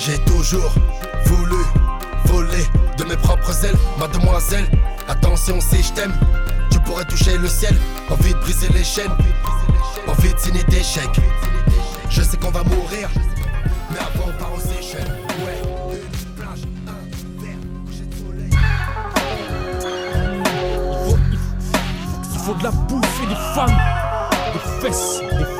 J'ai toujours voulu voler de mes propres ailes, mademoiselle. Attention si je t'aime, tu pourrais toucher le ciel. Envie de briser les chaînes, envie de signer des chèques. Je sais qu'on va mourir, mais avant on part aux Seychelles. Ouais. Il faut de la bouffe et des femmes, des fesses, des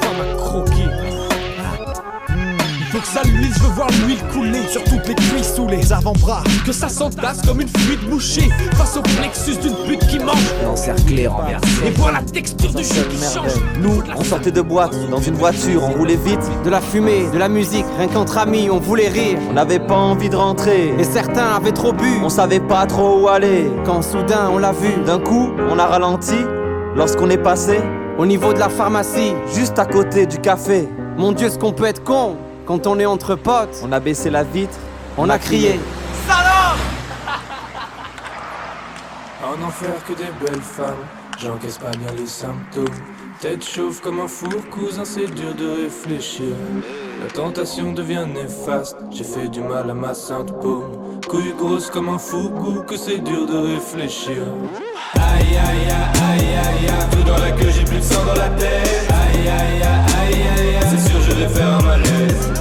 Luise, je veux voir l'huile couler sur toutes les cuisses sous les avant-bras. Que ça s'entasse comme une fuite bouchée face au plexus d'une pute qui mange. L'encercler, renversé. Et voir la texture du chou qui change. Nous, on sortait de boîte, dans une voiture, on roulait vite. De la fumée, de la musique, rien qu'entre amis, on voulait rire. On n'avait pas envie de rentrer. Et certains avaient trop bu. On savait pas trop où aller. Quand soudain on l'a vu, D'un coup, on a ralenti. Lorsqu'on est passé, au niveau de la pharmacie. juste à côté du café, Mon Dieu, ce qu'on peut être con quand on est entre potes. on a baissé la vitre. On a crié. En enfer que des belles femmes, j'encaisse pas bien les symptômes. Tête chauffe comme un four, cousin, c'est dur de réfléchir. La tentation devient néfaste, j'ai fait du mal à ma sainte paume. Couille grosse comme un fougou, que c'est dur de réfléchir. Aïe aïe aïe aïe aïe aïe, tout dans la queue, j'ai plus de sang dans la tête. Aïe aïe aïe aïe aïe c'est sûr je vais faire un malaise.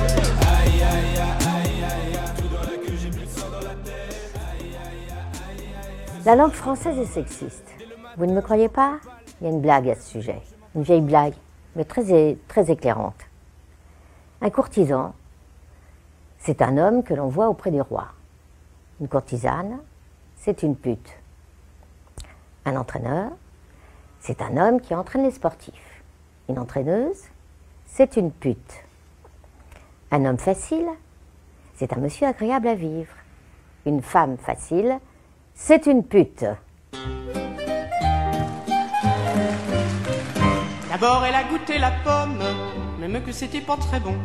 Aïe aïe aïe aïe tout dans la queue, j'ai plus de sang dans la tête. Aïe aïe aïe aïe aïe. La langue française est sexiste. Vous ne me croyez pas Il y a une blague à ce sujet. Une vieille blague, mais très, très éclairante. Un courtisan, c'est un homme que l'on voit auprès du roi. Une courtisane, c'est une pute. Un entraîneur, c'est un homme qui entraîne les sportifs. Une entraîneuse, c'est une pute. Un homme facile, c'est un monsieur agréable à vivre. Une femme facile, c'est une pute. D'abord, elle a goûté la pomme, même que c'était pas très bon.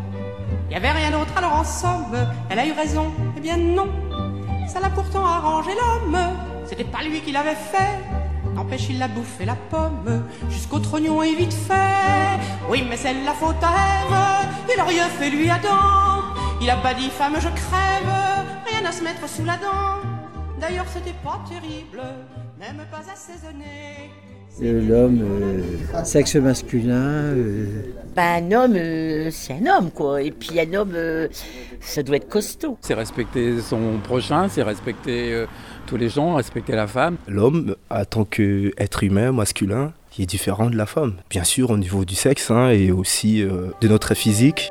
Y avait rien d'autre, alors en somme, elle a eu raison. Eh bien non, ça l'a pourtant arrangé l'homme. C'était pas lui qui l'avait fait. N'empêche, il l'a bouffé la pomme, jusqu'au trognon et vite fait. Oui, mais c'est la faute à Ève, il a rien fait lui Adam. Il a pas dit femme, je crève, rien à se mettre sous la dent. D'ailleurs, c'était pas terrible, même pas assaisonné. Euh, L'homme, euh, sexe masculin, euh, Ben, un homme, euh, c'est un homme, quoi. Et puis un homme, euh, ça doit être costaud. C'est respecter son prochain, c'est respecter euh, tous les gens, respecter la femme. L'homme, en tant qu'être humain, masculin, il est différent de la femme. Bien sûr, au niveau du sexe hein, et aussi euh, de notre physique.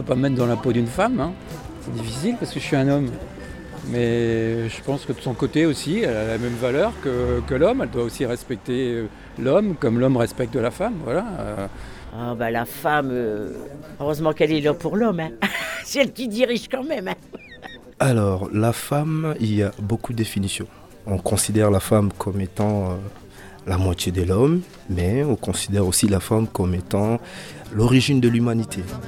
Je peux pas me mettre dans la peau d'une femme, hein. c'est difficile parce que je suis un homme. Mais je pense que de son côté aussi, elle a la même valeur que, que l'homme. Elle doit aussi respecter euh, l'homme comme l'homme respecte la femme. Voilà. Ah, ben, la femme, euh, heureusement qu'elle est là pour l'homme. Hein. c'est elle qui dirige quand même. hein. Alors, la femme, il y a beaucoup de définitions. On considère la femme comme étant euh, la moitié de l'homme, mais on considère aussi la femme comme étant l'origine de l'humanité. Moi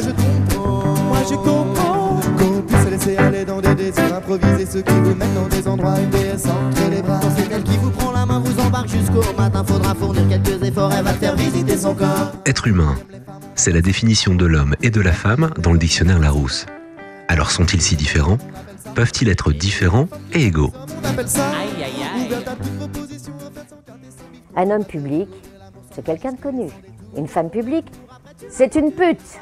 je comprends, moi je comprends qu'on puisse laisser aller dans des désirs improvisés ceux qui vous mettent dans des endroits une déesse entre les bras. C'est elle qui vous prend la main, vous embarque jusqu'au matin. Faudra fournir quelques efforts, elle va faire visiter son corps. Être humain, c'est la définition de l'homme et de la femme dans le dictionnaire Larousse. Alors sont-ils si différents? Peuvent-ils être différents et égaux? Un homme public, c'est quelqu'un de connu. Une femme publique, c'est une pute.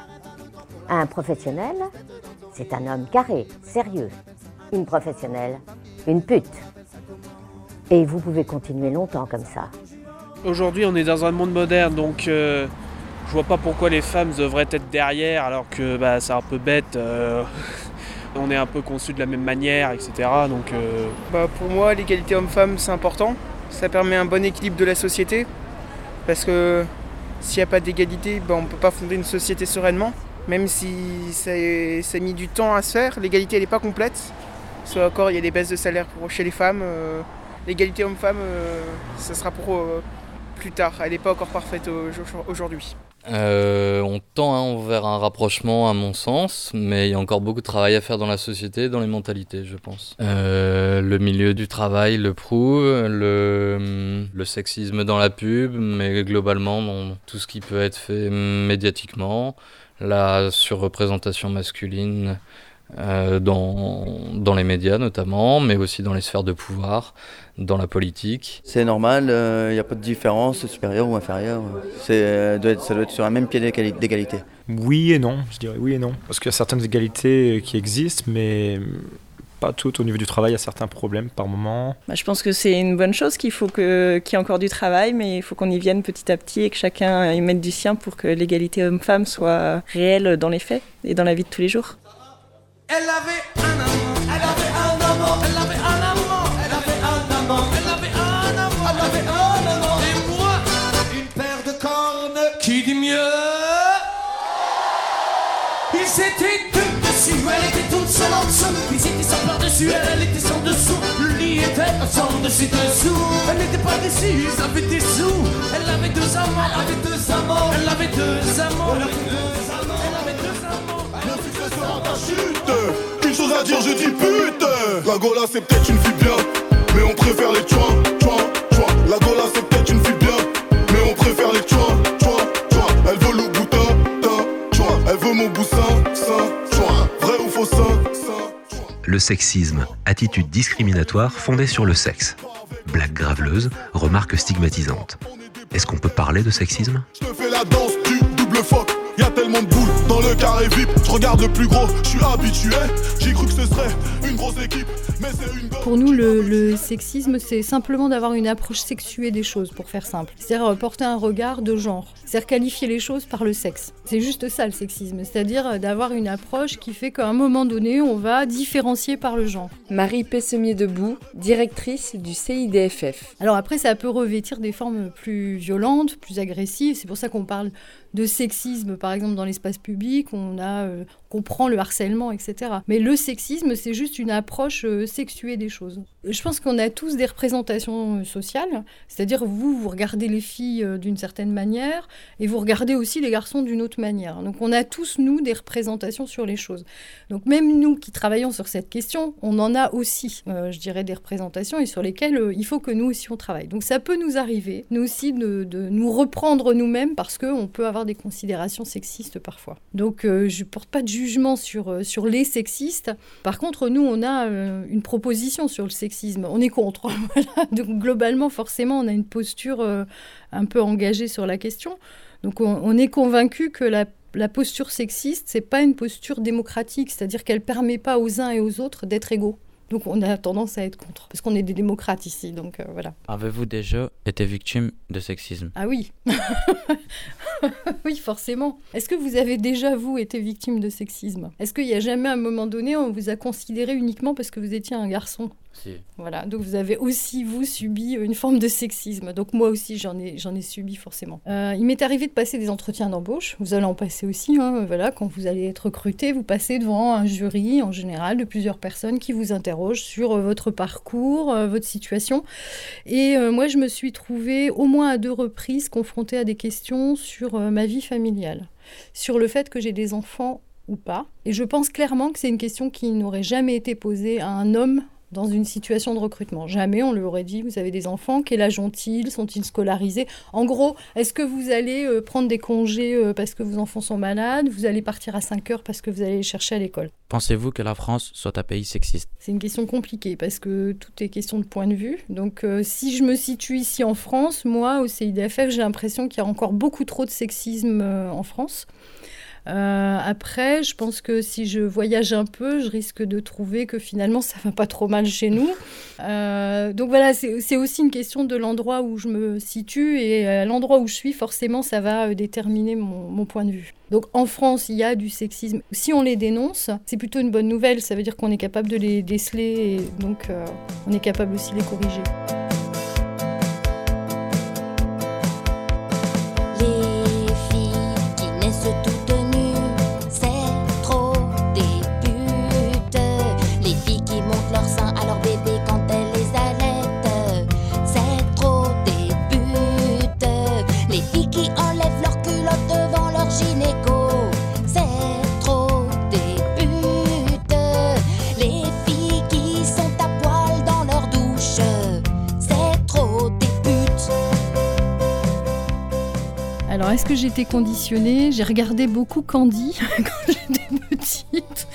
Un professionnel, c'est un homme carré, sérieux. Une professionnelle, une pute. Et vous pouvez continuer longtemps comme ça. Aujourd'hui, on est dans un monde moderne, donc euh, Je vois pas pourquoi les femmes devraient être derrière alors que bah, c'est un peu bête. euh, on est un peu conçus de la même manière, etc. Donc euh, Bah, pour moi, l'égalité homme-femme, c'est important. Ça permet un bon équilibre de la société. Parce que s'il n'y a pas d'égalité, bah, on ne peut pas fonder une société sereinement. Même si ça, a mis du temps à se faire, l'égalité n'est pas complète. Soit encore, il y a des baisses de salaire chez les femmes. euh, l'égalité homme-femme, ça sera pour plus tard. Elle n'est pas encore parfaite au- aujourd'hui. Euh, on tend hein, vers un rapprochement à mon sens, mais il y a encore beaucoup de travail à faire dans la société, dans les mentalités, je pense. Euh, le milieu du travail le prouve, le, sexisme dans la pub, mais globalement tout ce qui peut être fait médiatiquement, la surreprésentation masculine euh, dans, dans les médias notamment, mais aussi dans les sphères de pouvoir, dans la politique. C'est normal, il n'y a pas de différence supérieure ou inférieure. Euh, doit être- ça doit être sur un même pied d'égali- d'égalité. Oui et non, je dirais oui et non. Parce qu'il y a certaines égalités qui existent, mais pas toutes. Au niveau du travail, il y a certains problèmes par moment. Bah, je pense que c'est une bonne chose qu'il faut qu'il y ait encore du travail, mais il faut qu'on y vienne petit à petit et que chacun y mette du sien pour que l'égalité homme-femme soit réelle dans les faits et dans la vie de tous les jours. Elle avait un amant, elle avait un amant, elle avait un amant, elle avait un amant, elle avait un amant, elle avait un amant. Et moi, une paire de cornes qui dit mieux. Ils étaient deux dessus, elle était toute seule en dessous. Ils étaient sans par-dessus, elle, était sans dessous. Le lit était sans dessus dessous. Elle n'était pas déçue, ils avaient des sous. Elle avait deux amants, elle avait deux amants, elle avait deux amants, elle avait deux amants, chute. Une chose à dire, je dis pute. La Gola c'est peut-être une fille bien Mais on préfère les tchoins, tchoins, tchoins La Gola c'est peut-être une fille bien Mais on préfère les tchoins, tchoins, tchoins Elle veut le boutin, tin, tchoin Elle veut mon boussin, sein, tchoin Vrai ou faux sein, sein Le sexisme, attitude discriminatoire fondée sur le sexe. Blague graveleuse, remarque stigmatisante. Est-ce qu'on peut parler de sexisme? Je fais la danse du double fuck le carré VIP Je regarde le plus gros, je suis habitué J'ai cru que ce serait une grosse équipe Mais c'est une Pour nous, le, le sexisme, c'est simplement d'avoir une approche sexuée des choses, pour faire simple. C'est-à-dire euh, porter un regard de genre. C'est-à-dire qualifier les choses par le sexe. C'est juste ça le sexisme. C'est-à-dire euh, d'avoir une approche qui fait qu'à un moment donné, on va différencier par le genre. Marie Pessemier-Debout, directrice du CIDFF. Alors après, ça peut revêtir des formes plus violentes, plus agressives. C'est pour ça qu'on parle de sexisme, par exemple, dans l'espace public. On a, euh, comprend le harcèlement, etc. Mais le sexisme, c'est juste une approche euh, sexuée des choses. Je pense qu'on a tous des représentations sociales. C'est-à-dire, vous, vous regardez les filles euh, d'une certaine manière et vous regardez aussi les garçons d'une autre manière. Donc on a tous, nous, des représentations sur les choses. Donc même nous qui travaillons sur cette question, on en a aussi, euh, je dirais, des représentations et sur lesquelles euh, il faut que nous aussi on travaille. Donc ça peut nous arriver, nous aussi, de, nous reprendre nous-mêmes parce qu'on peut avoir des considérations sexistes parfois. Donc je porte pas de jugement sur, sur les sexistes. Par contre, nous, on a une proposition sur le sexisme. On est contre. Voilà. Donc globalement, forcément, on a une posture euh, un peu engagée sur la question. Donc on, on est convaincu que la la posture sexiste, c'est pas une posture démocratique, c'est-à-dire qu'elle permet pas aux uns et aux autres d'être égaux. Donc on a tendance à être contre, parce qu'on est des démocrates ici, donc euh, voilà. Avez-vous déjà été victime de sexisme? Ah oui Oui, forcément. Est-ce que vous avez déjà, vous, été victime de sexisme? Est-ce qu'il n'y a jamais un moment donné, on vous a considéré uniquement parce que vous étiez un garçon? Voilà, donc vous avez aussi, vous, subi une forme de sexisme. Donc moi aussi, j'en ai, j'en ai subi forcément. Euh, il m'est arrivé de passer des entretiens d'embauche. Vous allez en passer aussi. hein, voilà, quand vous allez être recruté, vous passez devant un jury, en général, de plusieurs personnes qui vous interrogent sur euh, votre parcours, euh, votre situation. Et euh, moi, je me suis trouvée au moins à deux reprises confrontée à des questions sur euh, ma vie familiale, sur le fait que j'ai des enfants ou pas. Et je pense clairement que c'est une question qui n'aurait jamais été posée à un homme dans une situation de recrutement. Jamais on lui aurait dit, vous avez des enfants, quel âge ont-ils, sont-ils scolarisés? En gros, est-ce que vous allez euh, prendre des congés euh, parce que vos enfants sont malades? Vous allez partir à 5 heures parce que vous allez les chercher à l'école? Pensez-vous que la France soit un pays sexiste? C'est une question compliquée parce que tout est question de point de vue. Donc euh, si je me situe ici en France, moi au CIDFF, j'ai l'impression qu'il y a encore beaucoup trop de sexisme en France. Euh, après, je pense que si je voyage un peu, je risque de trouver que finalement ça va pas trop mal chez nous. Euh, donc voilà, c'est aussi une question de l'endroit où je me situe et à l'endroit où je suis, forcément, ça va euh, déterminer mon, mon point de vue. Donc en France, il y a du sexisme. Si on les dénonce, c'est plutôt une bonne nouvelle. Ça veut dire qu'on est capable de les déceler et donc euh, on est capable aussi de les corriger. J'étais conditionnée J'ai regardé beaucoup Candy quand j'étais petite.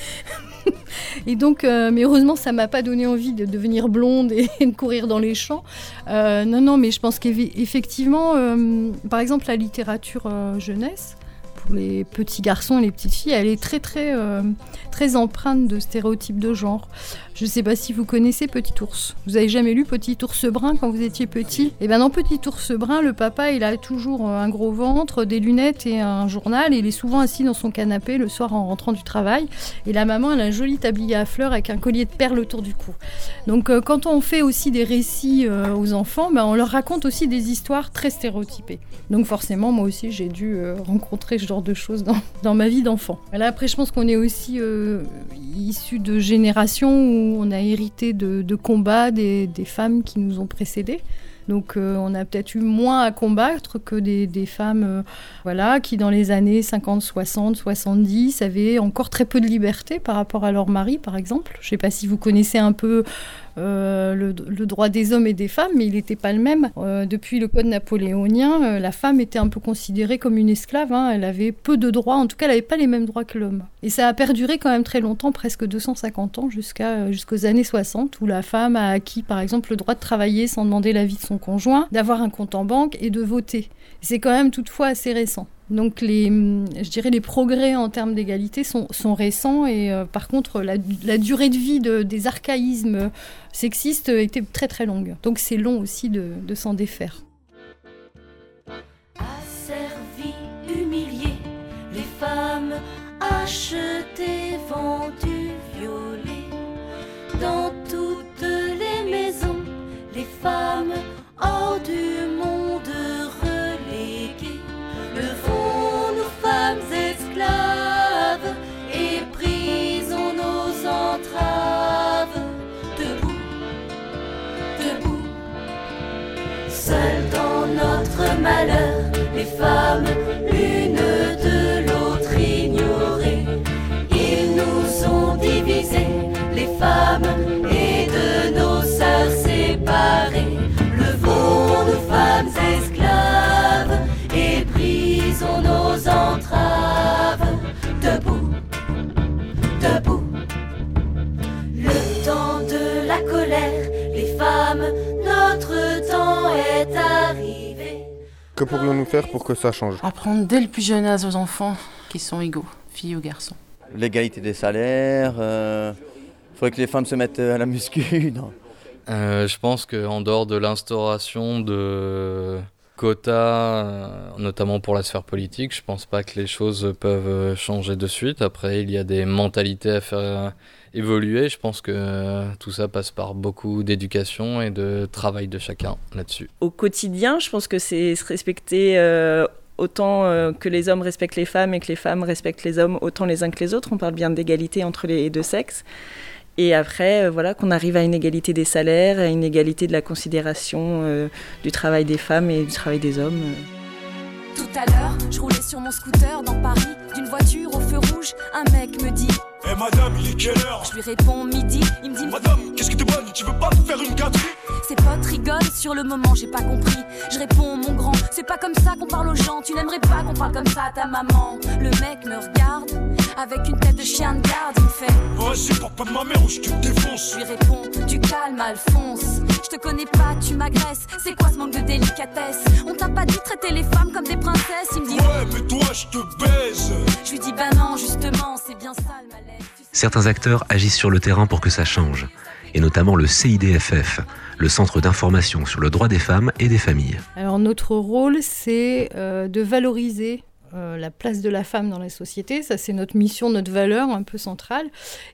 Et donc, euh, mais heureusement, ça m'a pas donné envie de devenir blonde et, de courir dans les champs. Euh, non, non, mais je pense qu'effectivement, euh, par exemple, la littérature jeunesse, pour les petits garçons et les petites filles, elle est très, très, euh, très empreinte de stéréotypes de genre. Je ne sais pas si vous connaissez Petit Ours. Vous avez jamais lu Petit Ours Brun quand vous étiez petit? Et bien dans Petit Ours Brun, le papa, il a toujours euh, un gros ventre, des lunettes et un journal. Et il est souvent assis dans son canapé le soir en rentrant du travail. Et la maman, elle a un joli tablier à fleurs avec un collier de perles autour du cou. Donc euh, quand on fait aussi des récits euh, aux enfants, ben, on leur raconte aussi des histoires très stéréotypées. Donc forcément, moi aussi, j'ai dû rencontrer ce genre de choses dans, dans ma vie d'enfant. Là, après, je pense qu'on est aussi euh, issu de générations où on a hérité de, combats des, femmes qui nous ont précédés. Donc euh, on a peut-être eu moins à combattre que des, des femmes euh, voilà, qui dans les années 50, 60, 70 avaient encore très peu de liberté par rapport à leur mari par exemple. Je ne sais pas si vous connaissez un peu euh, le, droit des hommes et des femmes, mais il n'était pas le même. Euh, depuis le code napoléonien, euh, la femme était un peu considérée comme une esclave. hein. Elle avait peu de droits, en tout cas elle n'avait pas les mêmes droits que l'homme. Et ça a perduré quand même très longtemps, presque 250 ans, jusqu'à, jusqu'aux années 60, où la femme a acquis par exemple le droit de travailler sans demander l'avis de son conjoint, d'avoir un compte en banque et de voter. C'est quand même toutefois assez récent. Donc les, hum, je dirais les progrès en termes d'égalité sont, sont récents et euh, par contre la, durée de vie de- des archaïsmes sexistes était très très longue. Donc c'est long aussi de, de s'en défaire. Asservies, humiliées, les femmes achetées, vendues, violées. Dans toutes les maisons, les femmes les femmes, l'une de pourrions-nous faire pour que ça change Apprendre dès le plus jeune âge aux enfants qu'ils sont égaux, filles ou garçons. L'égalité des salaires, il faudrait que les femmes se mettent à la muscu. non? Euh, je pense qu'en dehors de l'instauration de quotas, euh, notamment pour la sphère politique, je pense pas que les choses peuvent euh, changer de suite. Après, il y a des mentalités à faire euh, évoluer. Je pense que euh, tout ça passe par beaucoup d'éducation et de travail de chacun là-dessus. Au quotidien, je pense que c'est se respecter euh, autant euh, que les hommes respectent les femmes et que les femmes respectent les hommes autant les uns que les autres. On parle bien d'égalité entre les deux sexes. Et après, euh, voilà, qu'on arrive à une égalité des salaires, à une égalité de la considération euh, du travail des femmes et du travail des hommes. Tout à l'heure, je roulais sur mon scooter dans Paris, d'une voiture au feu rouge. Un mec me dit Eh madame, il est quelle heure Je lui réponds midi, il me dit Madame, qu'est-ce que t'es bonne Tu veux pas me faire une gâterie Ses potes rigolent sur le moment, j'ai pas compris. Je réponds, mon grand, c'est pas comme ça qu'on parle aux gens. Tu n'aimerais pas qu'on parle comme ça à ta maman. Le mec me regarde avec une tête de chien de garde. Il me fait Vas-y, parle pas de ma mère ou je te défonce Je lui réponds, tu calmes, Alphonse. Je te connais pas, tu m'agresses. C'est quoi ce manque de délicatesse? On t'a pas dit traiter les femmes comme des princesses Il me dit Ouais, mais toi, je te baise Je lui dis bah non, justement, c'est bien ça le malaise. Certains acteurs agissent sur le terrain pour que ça change, et notamment le CIDFF, le Centre d'information sur le droit des femmes et des familles. Alors notre rôle, c'est euh, de valoriser euh, la place de la femme dans la société. Ça, c'est notre mission, notre valeur un peu centrale.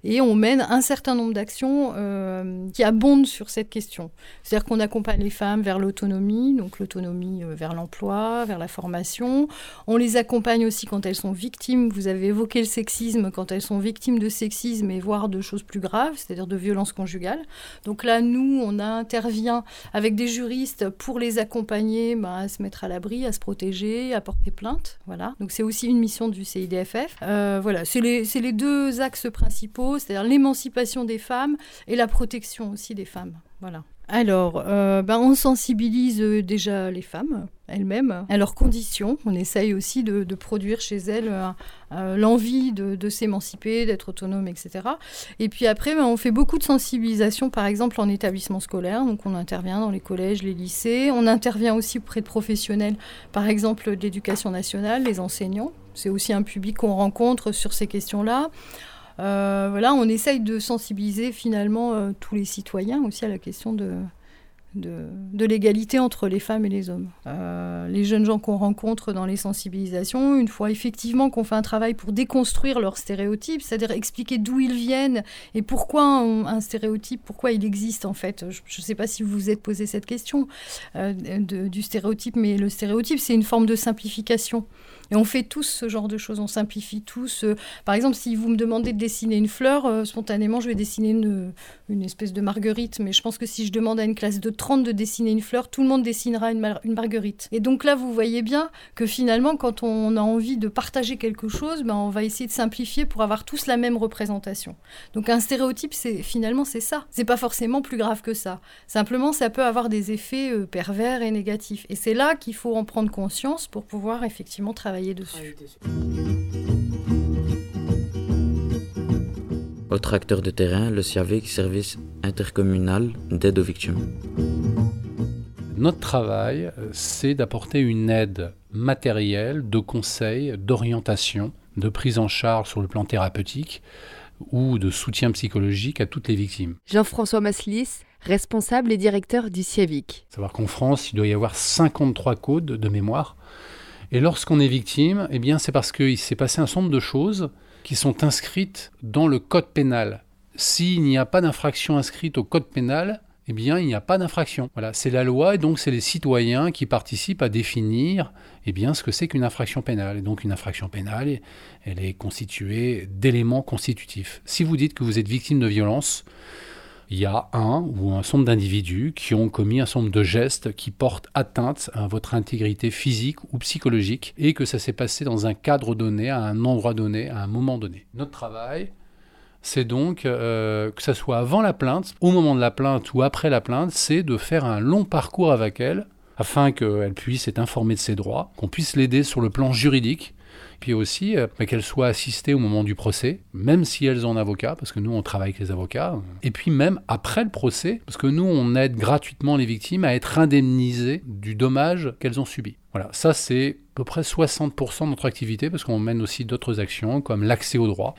Et on mène un certain nombre d'actions euh, qui abondent sur cette question. C'est-à-dire qu'on accompagne les femmes vers l'autonomie, donc l'autonomie euh, vers l'emploi, vers la formation. On les accompagne aussi quand elles sont victimes. Vous avez évoqué le sexisme, quand elles sont victimes de sexisme et voire de choses plus graves, c'est-à-dire de violences conjugales. Donc là, nous, on intervient avec des juristes pour les accompagner bah, à se mettre à l'abri, à se protéger, à porter plainte. Voilà. Donc c'est aussi une mission du CIDFF. Euh, voilà, c'est les, les deux axes principaux, c'est-à-dire l'émancipation des femmes et la protection aussi des femmes. Voilà. Alors, euh, ben, on sensibilise euh, déjà les femmes elles-mêmes à leurs conditions. On essaye aussi de, produire chez elles euh, l'envie de, s'émanciper, d'être autonome, etc. Et puis après, ben, on fait beaucoup de sensibilisation, par exemple en établissement scolaire. Donc on intervient dans les collèges, les lycées. On intervient aussi auprès de professionnels, par exemple de l'éducation nationale, les enseignants. C'est aussi un public qu'on rencontre sur ces questions-là. Euh, voilà, on essaye de sensibiliser finalement euh, tous les citoyens aussi à la question de, de, l'égalité entre les femmes et les hommes. Euh, les jeunes gens qu'on rencontre dans les sensibilisations, une fois effectivement qu'on fait un travail pour déconstruire leurs stéréotypes, c'est-à-dire expliquer d'où ils viennent et pourquoi un stéréotype, pourquoi il existe en fait. Je ne sais pas si vous vous êtes posé cette question du stéréotype, mais le stéréotype, c'est une forme de simplification. Et on fait tous ce genre de choses, on simplifie tous. Euh, par exemple, si vous me demandez de dessiner une fleur, euh, spontanément, je vais dessiner une, une, espèce de marguerite. Mais je pense que si je demande à une classe de 30 de dessiner une fleur, tout le monde dessinera une, marguerite. Et donc là, vous voyez bien que finalement, quand on a envie de partager quelque chose, ben, on va essayer de simplifier pour avoir tous la même représentation. Donc un stéréotype, c'est finalement c'est ça. C'est pas forcément plus grave que ça. Simplement, ça peut avoir des effets euh, pervers et négatifs. Et c'est là qu'il faut en prendre conscience pour pouvoir effectivement travailler dessus. Autre acteur de terrain, le SIAVIC, Service intercommunal d'aide aux victimes. Notre travail, euh, c'est d'apporter une aide matérielle, de conseil, d'orientation, de prise en charge sur le plan thérapeutique ou de soutien psychologique à toutes les victimes. Jean-François Maslis, responsable et directeur du CIAVIC. Savoir qu'en France, il doit y avoir 53 codes de mémoire et lorsqu'on est victime, eh bien, c'est parce qu'il s'est passé un certain nombre de choses qui sont inscrites dans le code pénal. S'il n'y a pas d'infraction inscrite au code pénal, eh bien, il n'y a pas d'infraction. Voilà, c'est la loi et donc c'est les citoyens qui participent à définir eh bien, ce que c'est qu'une infraction pénale. Et donc, une infraction pénale, elle est constituée d'éléments constitutifs. Si vous dites que vous êtes victime de violence, il y a un ou un nombre d'individus qui ont commis un nombre de gestes qui portent atteinte à votre intégrité physique ou psychologique et que ça s'est passé dans un cadre donné, à un endroit donné, à un moment donné. Notre travail, c'est donc euh, que ce soit avant la plainte, au moment de la plainte ou après la plainte, c'est de faire un long parcours avec elle afin qu'elle puisse être informée de ses droits, qu'on puisse l'aider sur le plan juridique puis aussi euh, qu'elles soient assistées au moment du procès, même si elles ont un avocat, parce que nous on travaille avec les avocats, et puis même après le procès, parce que nous on aide gratuitement les victimes à être indemnisées du dommage qu'elles ont subi. Voilà, ça c'est à peu près 60% de notre activité, parce qu'on mène aussi d'autres actions comme l'accès au droit.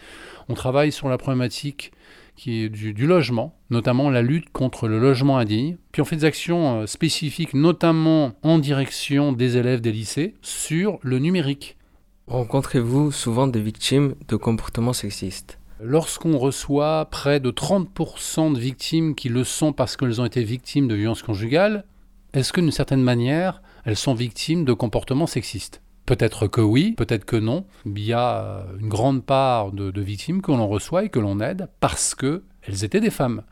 On travaille sur la problématique qui est du, du, logement, notamment la lutte contre le logement indigne. Puis on fait des actions euh, spécifiques, notamment en direction des élèves des lycées, sur le numérique. Rencontrez-vous souvent des victimes de comportements sexistes? Lorsqu'on reçoit près de 30% de victimes qui le sont parce qu'elles ont été victimes de violences conjugales, est-ce que d'une certaine manière, elles sont victimes de comportements sexistes? Peut-être que oui, peut-être que non. Il y a euh, une grande part de, victimes que l'on reçoit et que l'on aide parce qu'elles étaient des femmes.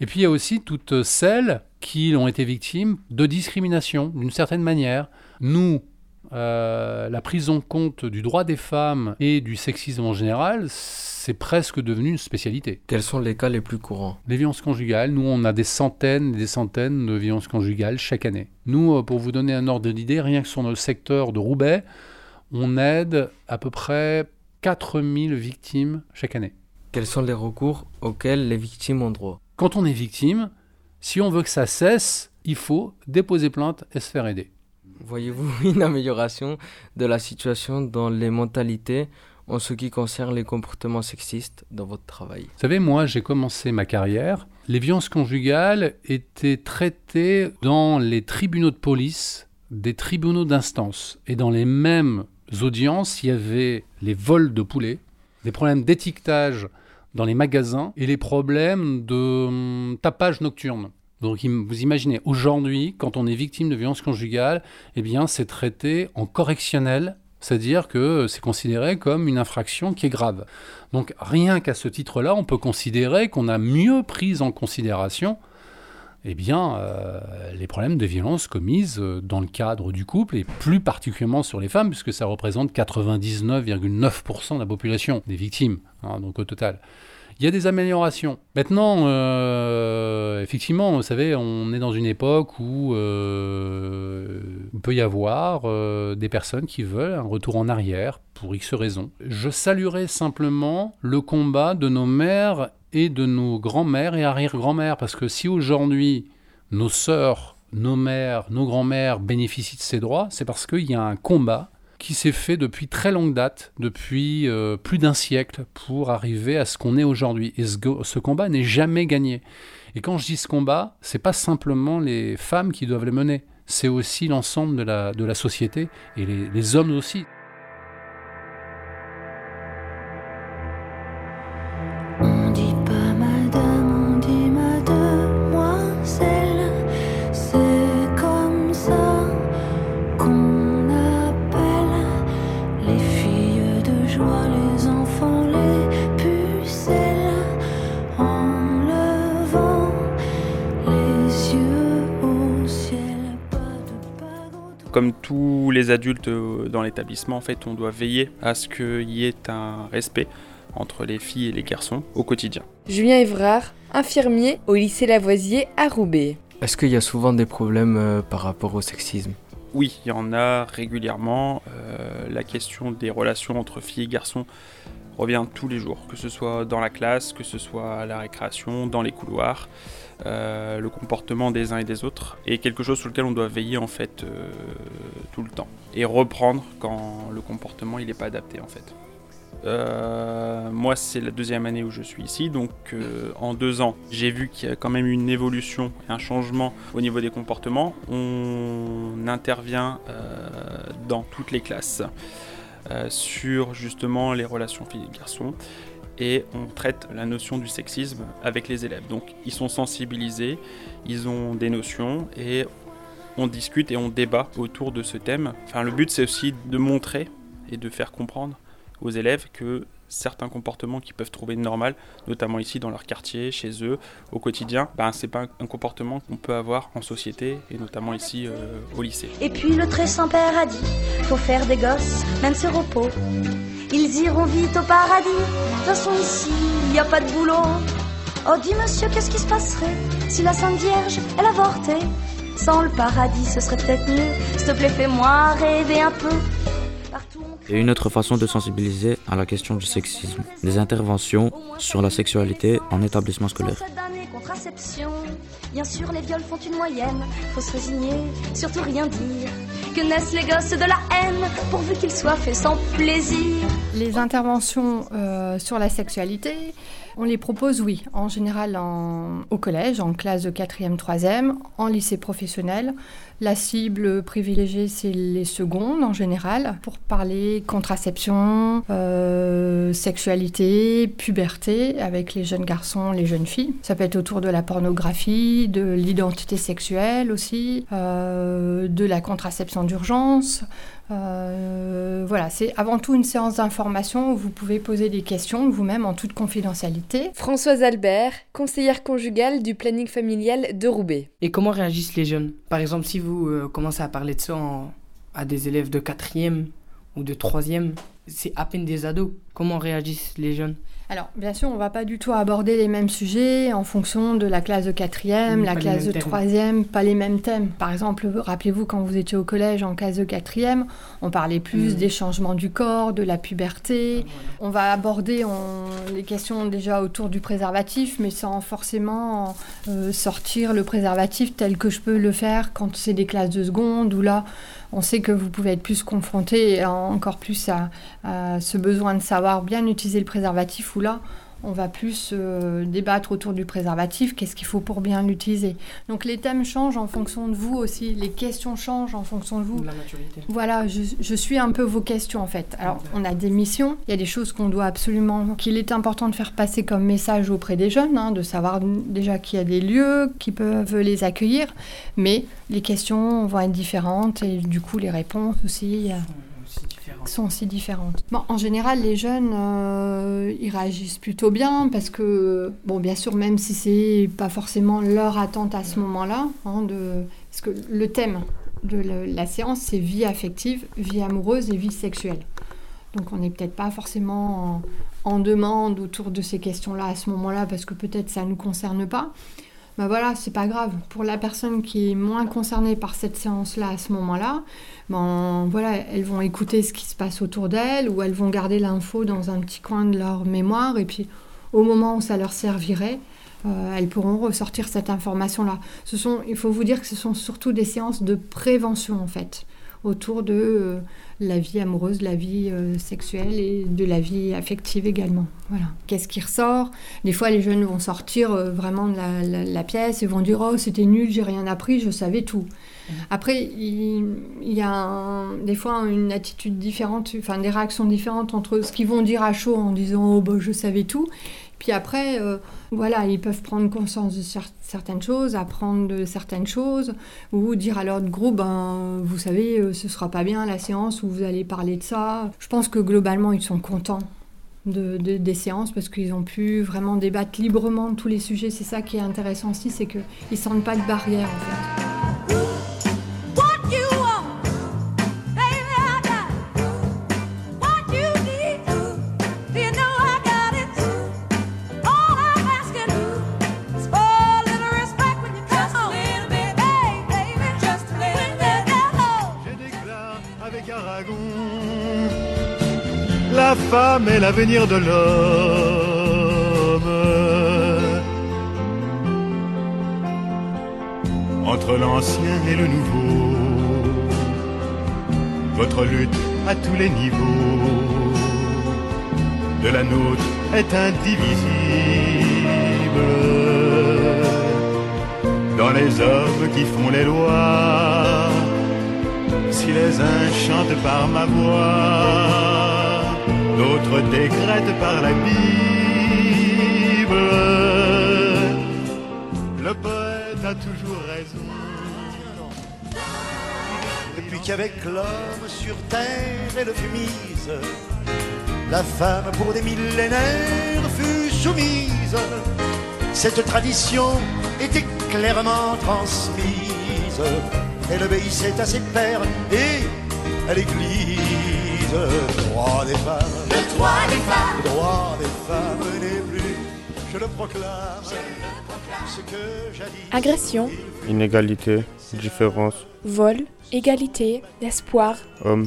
Et puis il y a aussi toutes celles qui ont été victimes de discrimination d'une certaine manière. Nous, euh, la prise en compte du droit des femmes et du sexisme en général, c'est presque devenu une spécialité. Quels sont les cas les plus courants? Les violences conjugales. Nous, on a des centaines et des centaines de violences conjugales chaque année. Nous, euh, pour vous donner un ordre d'idée, rien que sur le secteur de Roubaix, on aide à peu près 4000 victimes chaque année. Quels sont les recours auxquels les victimes ont droit? Quand on est victime, si on veut que ça cesse, il faut déposer plainte et se faire aider. Voyez-vous une amélioration de la situation dans les mentalités en ce qui concerne les comportements sexistes dans votre travail? Vous savez, moi, j'ai commencé ma carrière. Les violences conjugales étaient traitées dans les tribunaux de police, des tribunaux d'instance. Et dans les mêmes audiences, il y avait les vols de poulets, des problèmes d'étiquetage dans les magasins et les problèmes de hum, tapage nocturne. Donc vous imaginez, aujourd'hui, quand on est victime de violences conjugales, eh bien c'est traité en correctionnel, c'est-à-dire que c'est considéré comme une infraction qui est grave. Donc rien qu'à ce titre-là, on peut considérer qu'on a mieux pris en considération eh bien, euh, les problèmes de violences commises euh, dans le cadre du couple, et plus particulièrement sur les femmes, puisque ça représente 99,9% de la population des victimes, hein, donc au total. Il y a des améliorations. Maintenant, euh, effectivement, vous savez, on est dans une époque où il peut y avoir des personnes qui veulent un retour en arrière pour X raisons. Je saluerai simplement le combat de nos mères et de nos grands-mères et arrière-grands-mères. Parce que si aujourd'hui nos sœurs, nos mères, nos grands-mères bénéficient de ces droits, c'est parce qu'il y a un combat qui s'est fait depuis très longue date, depuis euh, plus d'un siècle, pour arriver à ce qu'on est aujourd'hui. Et ce, combat n'est jamais gagné. Et quand je dis ce combat, c'est pas simplement les femmes qui doivent le mener, c'est aussi l'ensemble de la, société et les hommes aussi. Les adultes euh, dans l'établissement, en fait, on doit veiller à ce qu'il y ait un respect entre les filles et les garçons au quotidien. Julien Évrard, infirmier au lycée Lavoisier à Roubaix. Est-ce qu'il y a souvent des problèmes euh, par rapport au sexisme? Oui, il y en a régulièrement. Euh, la question des relations entre filles et garçons revient tous les jours, que ce soit dans la classe, que ce soit à la récréation, dans les couloirs. Euh, le comportement des uns et des autres est quelque chose sur lequel on doit veiller en fait euh, tout le temps et reprendre quand le comportement il n'est pas adapté en fait. Euh, moi, c'est la deuxième année où je suis ici, donc en deux ans, j'ai vu qu'il y a quand même une évolution et un changement au niveau des comportements. On intervient dans toutes les classes sur justement les relations filles-garçons et on traite la notion du sexisme avec les élèves. Donc ils sont sensibilisés, ils ont des notions et on discute et on débat autour de ce thème. Enfin, le but c'est aussi de montrer et de faire comprendre aux élèves que certains comportements qu'ils peuvent trouver normal, notamment ici dans leur quartier, chez eux, au quotidien, ben, c'est pas un comportement qu'on peut avoir en société et notamment ici euh, au lycée. Et puis le très saint-père a dit, faut faire des gosses, même ce repos. Ils iront vite au paradis. De toute façon, ici, il n'y a pas de boulot. Oh, dis monsieur, qu'est-ce qui se passerait si la Sainte Vierge, elle avortait? Sans le paradis, ce serait peut-être mieux. S'il te plaît, fais-moi rêver un peu. Et une autre façon de sensibiliser à la question du sexisme, des interventions sur la sexualité en établissement scolaire. Bien sûr, les viols font une moyenne. Faut se résigner, surtout rien dire. Que naissent les gosses de la haine, pourvu qu'ils soient faits sans plaisir. Les interventions euh, sur la sexualité, on les propose, oui, en général au collège, en classe de 4e, 3e, en lycée professionnel. La cible privilégiée, c'est les secondes en général, pour parler contraception, euh, sexualité, puberté avec les jeunes garçons, les jeunes filles. Ça peut être autour de la pornographie, de l'identité sexuelle aussi, euh, de la contraception d'urgence, euh, voilà, c'est avant tout une séance d'information où vous pouvez poser des questions vous-même en toute confidentialité. Françoise Albert, conseillère conjugale du planning familial de Roubaix. Et comment réagissent les jeunes? Par exemple, si vous euh, commencez à parler de ça à des élèves de 4e ou de 3e, c'est à peine des ados. Comment réagissent les jeunes? Alors, bien sûr, on ne va pas du tout aborder les mêmes sujets en fonction de la classe de quatrième, Oui, la classe de troisième, pas les mêmes thèmes. Par exemple, rappelez-vous quand vous étiez au collège en classe de quatrième, on parlait plus Mm. des changements du corps, de la puberté. On va aborder on- les questions déjà autour du préservatif, mais sans forcément euh, sortir le préservatif tel que je peux le faire quand c'est des classes de seconde, où là, on sait que vous pouvez être plus confronté encore plus à, à ce besoin de savoir bien utiliser le préservatif, où là, on va plus euh, débattre autour du préservatif, qu'est-ce qu'il faut pour bien l'utiliser. Donc les thèmes changent en fonction de vous aussi, les questions changent en fonction de vous. La maturité. Voilà, je, je suis un peu vos questions en fait. Alors, on a des missions, il y a des choses qu'on doit absolument, qu'il est important de faire passer comme message auprès des jeunes, hein, de savoir déjà qu'il y a des lieux qui peuvent les accueillir, mais les questions vont être différentes et du coup les réponses aussi euh, sont aussi différentes. Bon, en général, les jeunes, euh, ils réagissent plutôt bien parce que, bon, bien sûr, même si c'est pas forcément leur attente à ce moment-là, hein, de, parce que le thème de la séance, c'est vie affective, vie amoureuse et vie sexuelle. Donc on n'est peut-être pas forcément en, en demande autour de ces questions-là à ce moment-là parce que peut-être ça ne nous concerne pas. Ben voilà, c'est pas grave. Pour la personne qui est moins concernée par cette séance-là à ce moment-là, ben voilà, elles vont écouter ce qui se passe autour d'elles ou elles vont garder l'info dans un petit coin de leur mémoire et puis au moment où ça leur servirait, euh, elles pourront ressortir cette information-là. Ce sont, il faut vous dire que ce sont surtout des séances de prévention en fait, autour de euh, la vie amoureuse, la vie euh, sexuelle et de la vie affective également. Voilà. Qu'est-ce qui ressort? Des fois, les jeunes vont sortir euh, vraiment de la, la- la pièce et vont dire oh c'était nul, j'ai rien appris, je savais tout. Après, il, il y a un- des fois une attitude différente, enfin des réactions différentes entre ce qu'ils vont dire à chaud en disant oh bah, je savais tout, puis après, euh, voilà, ils peuvent prendre conscience de cer- certaines choses, apprendre de certaines choses, ou dire à leur groupe, ben, vous savez, euh, ce sera pas bien la séance où vous allez parler de ça. Je pense que globalement, ils sont contents de, de- des séances parce qu'ils ont pu vraiment débattre librement de tous les sujets. C'est ça qui est intéressant aussi, c'est qu'ils sentent pas de barrière en fait. La femme est l'avenir de l'homme. Entre l'ancien et le nouveau, votre lutte à tous les niveaux de la nôtre est indivisible. Dans les hommes qui font les lois, si les uns chantent par ma voix, d'autres décrètent par la Bible. Le poète a toujours raison. Depuis qu'avec l'homme sur terre elle fut mise, la femme pour des millénaires fut soumise. Cette tradition était clairement transmise. Elle obéissait à ses pères et à l'église. Le droit des femmes, Le droit des femmes. le droit des femmes n'est plus, je le proclame, ce que jadis. Agression. Inégalité, différence, Vol, égalité, espoir, homme,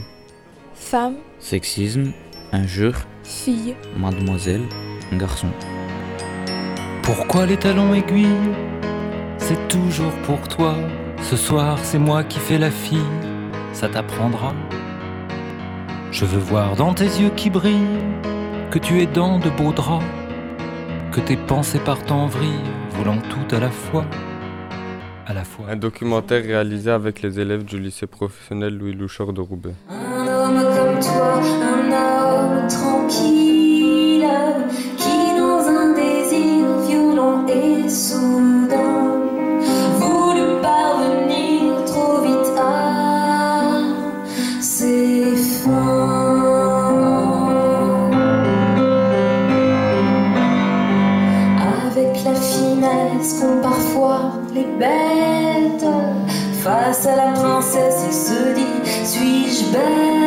femme, Sexisme, injure, fille, mademoiselle, garçon. Pourquoi les talons aiguilles? C'est toujours pour toi. Ce soir, c'est moi qui fais la fille. Ça t'apprendra. Je veux voir dans tes yeux qui brillent que tu es dans de beaux draps, que tes pensées partent en vrille, voulant tout à la fois. À la fois. un documentaire réalisé avec les élèves du lycée professionnel Louis Louchard de Roubaix. Un homme comme toi, un homme tranquille, qui dans un désir violent et soudain voulut parvenir trop vite à ses fins. Les bêtes, face à la princesse, il se dit Suis-je bête?